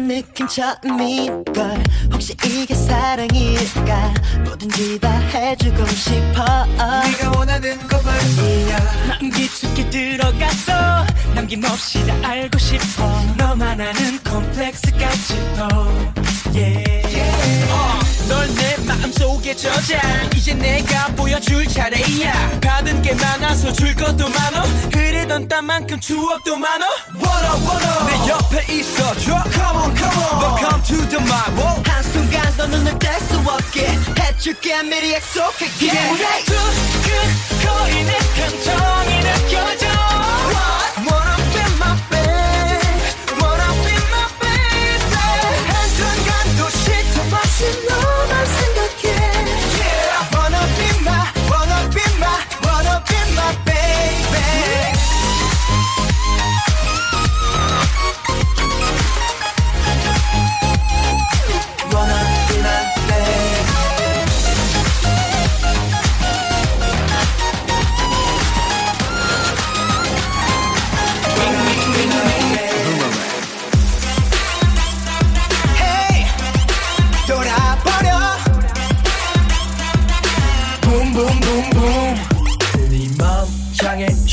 이런 느낌 처음일걸 혹시 이게 사랑일까? 뭐든지 다 해주고 싶어. 네가 원하는 거 말이야. 마음 깊숙이 들어갔어 남김없이 다 알고 싶어. 너만 아는 콤플렉스까지도 yeah. 어, 널 내 마음속에 저장 이제 내가 보여줄 차례야. 받은 게 많아서 줄 것도 많어. 흐르던 땀만큼 추억도 많어. 원어 원어 내 옆에 있어줘 Come on come on. Welcome to the my world 한순간도 눈을 뗄 수 없게 해줄게. 미리 약속할게. 기대해 두근 거리는 감정이 느껴져. Wanna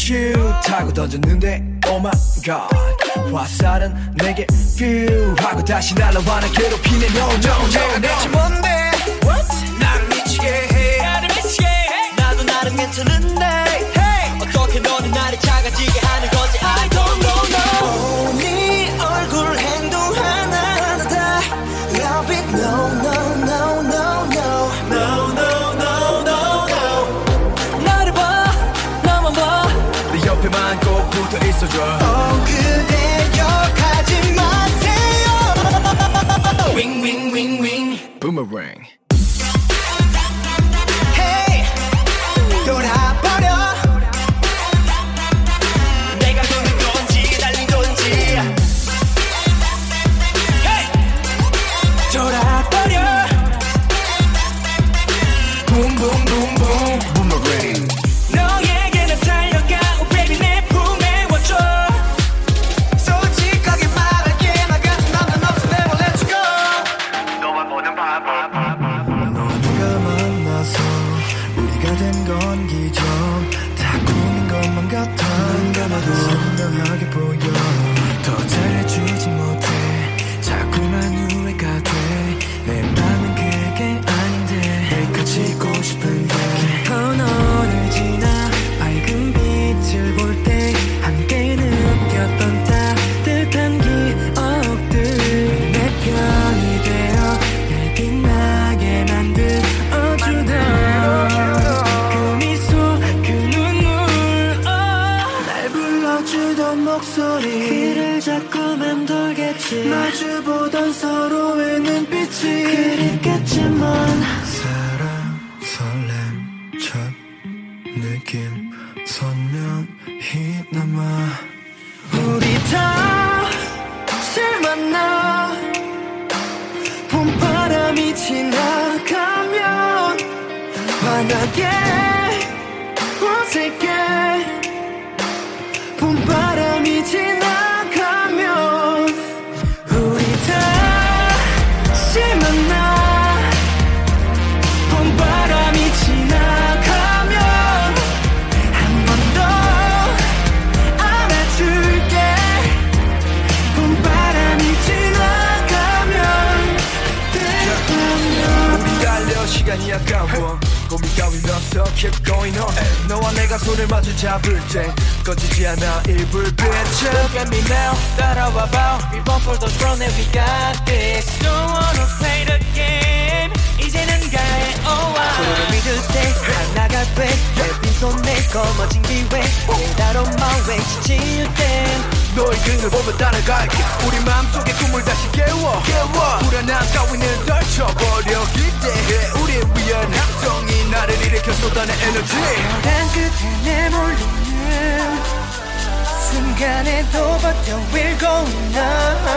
슈 타고 던졌는데 Oh my god. 화살은 내게 퓨 하고 다시 날아와 나 괴롭히네 No no no 대체 뭔데? 나를 미치게 해. 나를 미치게 해. 나도 나름 괜찮은데 옆에만 꼭 붙어 있어줘. 어 그대여 가지 마세요. 윙윙윙윙 Boomerang. Hey 잡을 때 꺼지지 않아 이 불빛은 Look at me now 따라와 봐 We both for the throne and we got this Don't wanna play the game 이제는 가해 oh 서로를 믿을 때 하나가 빈 손에 검어진 기회. 깨달은 마음 외치질 땐 너의 등을 보며 따라갈게. 우리 마음속의 꿈을 다시 깨워. 깨워. 불안함 따위는 떨쳐버려 기대해 우리 위한 함성이 나를 일으켜 쏟아내 에너지. 난 끝에 내몰리는 순간에도 버텨 We're going up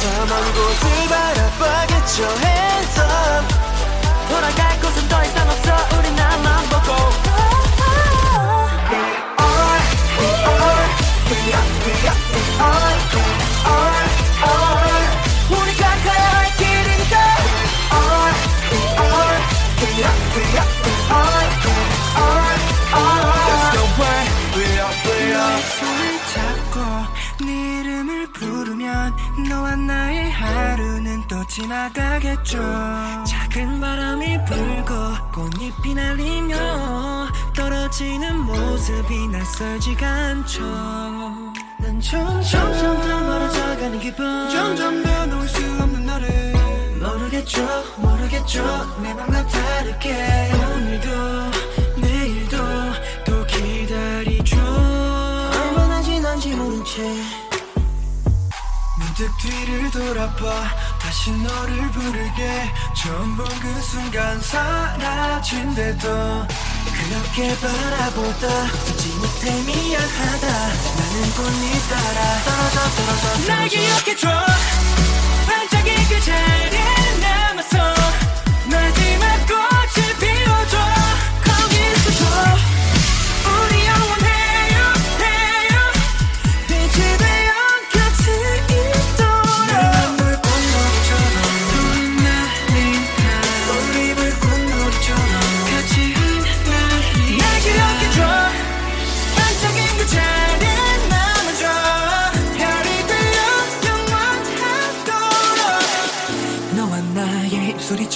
나만 곳을 바라봐겠죠 hands up. 돌아갈 지나가겠죠. 작은 바람이 불고 꽃잎이 날리며 떨어지는 모습이 낯설지가 않죠. 난 점점 점점 멀어져가는 기분. 점점 내놓을 수 없는 너를. 모르겠죠 모르겠죠. 내 맘과 다르게 오늘도 내일도 또 기다리죠. 얼마나 지난지 모른 채. 문득 뒤를 돌아봐 다시 너를 부르게. 처음 본 그 순간 사라진대도. 그렇게 바라보다 듣지 못해 미안하다. 나는 꽃잎 따라 떨어져 떨어져 날 기억해줘. 반짝이 그자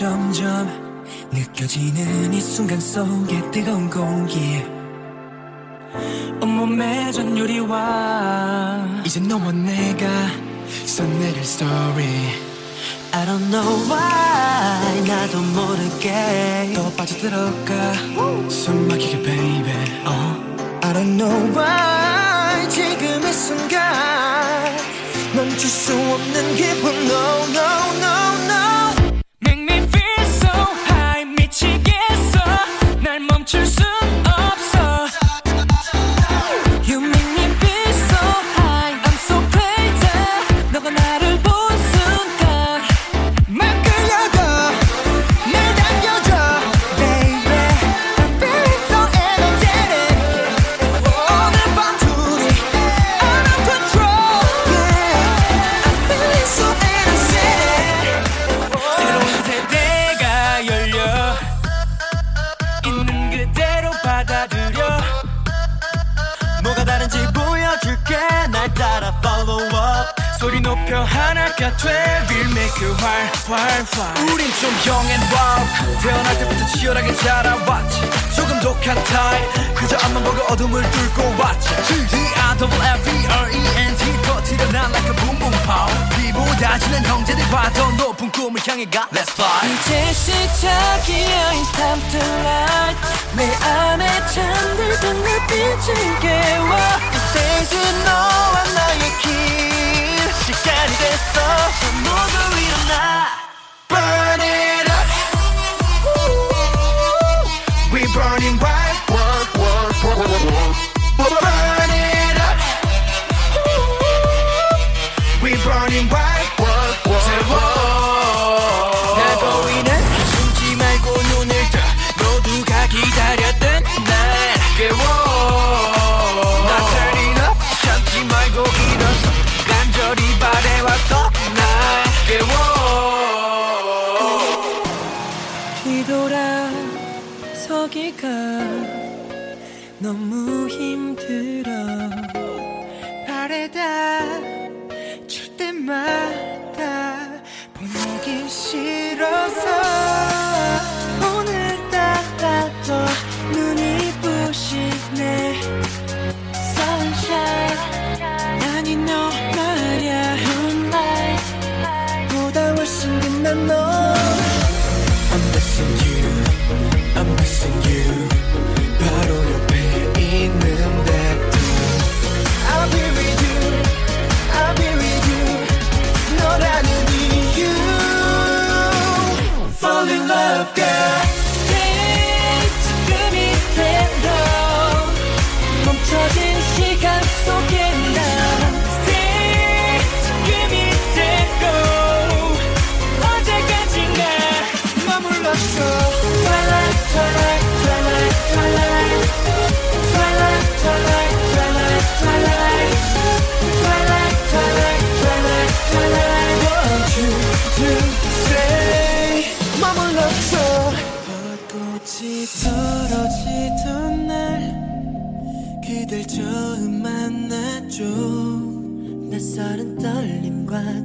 점점 느껴지는 이 순간 속에 뜨거운 공기. 온몸에 전율이와. 이제 너와 내가 써내릴 story. I don't know why 나도 모르게. 더 빠져들어가. 숨 막히게 baby. 어. I don't know why 지금 이 순간 멈출 수 없는 기분. No no no 날멈 우린 좀 young and wild. 태어날 때부터 치열하게 자라왔지. 조금 독한 타입 그저 앞만 보고 어둠을 뚫고 왔지. G-D-I-F-F-E-R-E-N-T 터트려 난 like a boom boom pow 비보다 지는 형제들과 더 높은 꿈을 향해 가. Let's fly. 이제 시작이야 It's time to light 내 안에 잠들던 눈빛을 깨워 이제는 너와 나의 길. 시간이 됐어. 저 모두 일어나 서기가 너무 힘들어. 바래다 줄 때마다 보내기 싫어서 오늘따라 더 눈이 부시네. Sunshine 아니 너 말야. Moonlight 보다 훨씬 빛난 너 Missing you.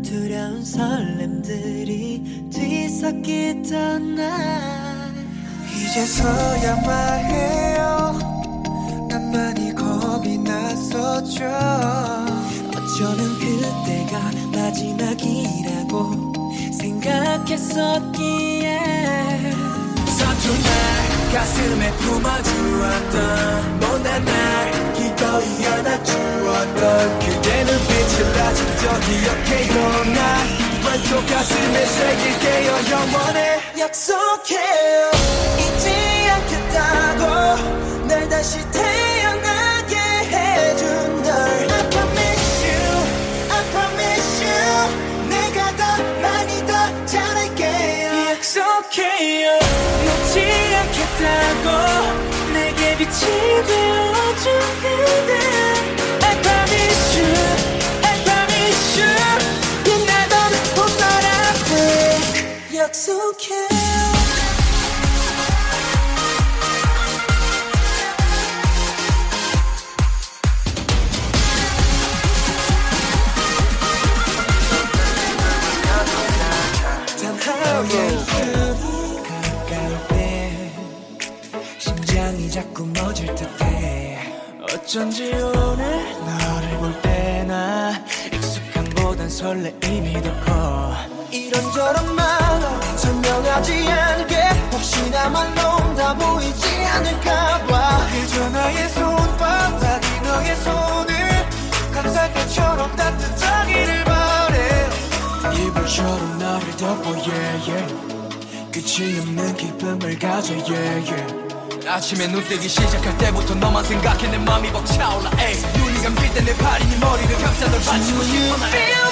두려운 설렘들이 뒤섞이던 날 이제서야 말해요. 난 많이 겁이 났었죠. 어쩌면 그때가 마지막이라고 생각했었기에. 서툰 날 가슴에 품어주었던 못난 날 기꺼이 안아주었던 그대 눈빛을 아직도 기억해요. 난 왼쪽 가슴에 새길게요 영원해 약속해요 않겠다고 내게 빛이 되어준 그대. I promise you I promise you 나도 못 떠나고 약속해 어쩐지 오늘 너를 볼 때나 익숙함보단 설레임이 더 커 이런저런 말로 설명하지 않게 혹시나 말로 다 보이지 않을까봐 그저 나의 손바닥이 너의 손을 감쌀것처럼 따뜻하기를 바래 이불처럼 나를 덮어 yeah, yeah. 끝이 없는 기쁨을 가져 yeah, yeah. 아침에 눈 뜨기 시작할 때부터 너만 생각해 내 맘이 벅차올라 에이. 눈이 감길 때 내 팔이 네 머리를 감싸 널 받치고 싶어 나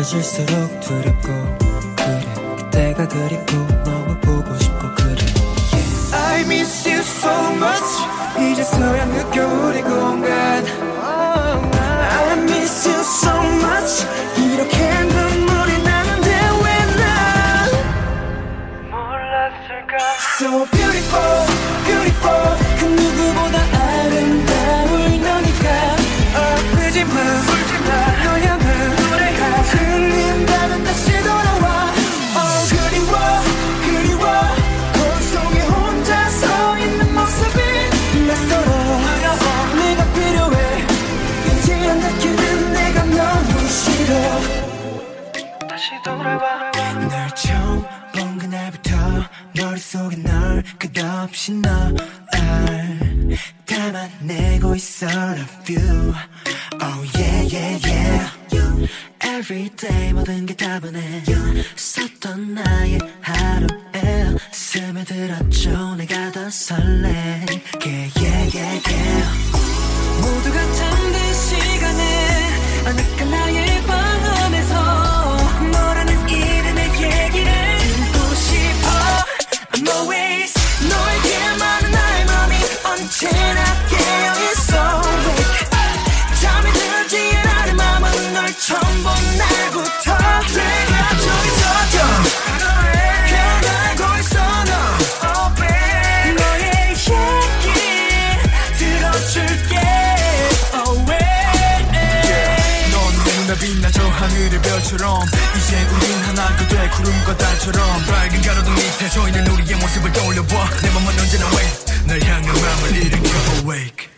길어질수록 두렵고 그래. 그때가 그립고 너무 보고 싶고 그래. I miss you so much. 이제서야 느껴 우리 공간. I miss you so much. 이렇게 눈물이 나는데 왜 난 몰랐을까? So beautiful Every day 모든 게다 변해. 썼던 나의 하루에 스며들었죠. 내가 더 설레게 yeah yeah yeah 모두가 잠든 시간에 어느까 나의 방 안에서 너라는 이름의 얘기를 듣고 싶어. I'm always 너에게만 나의 맘이 언제나 하늘의 별처럼. 이젠 우린 하나가 돼 구름과 달처럼. 밝은 가로등 밑에 서 있는 우리의 모습을 떠올려봐. 내 맘은 언제나 wait 날 향한 마음을 일으켜. Awake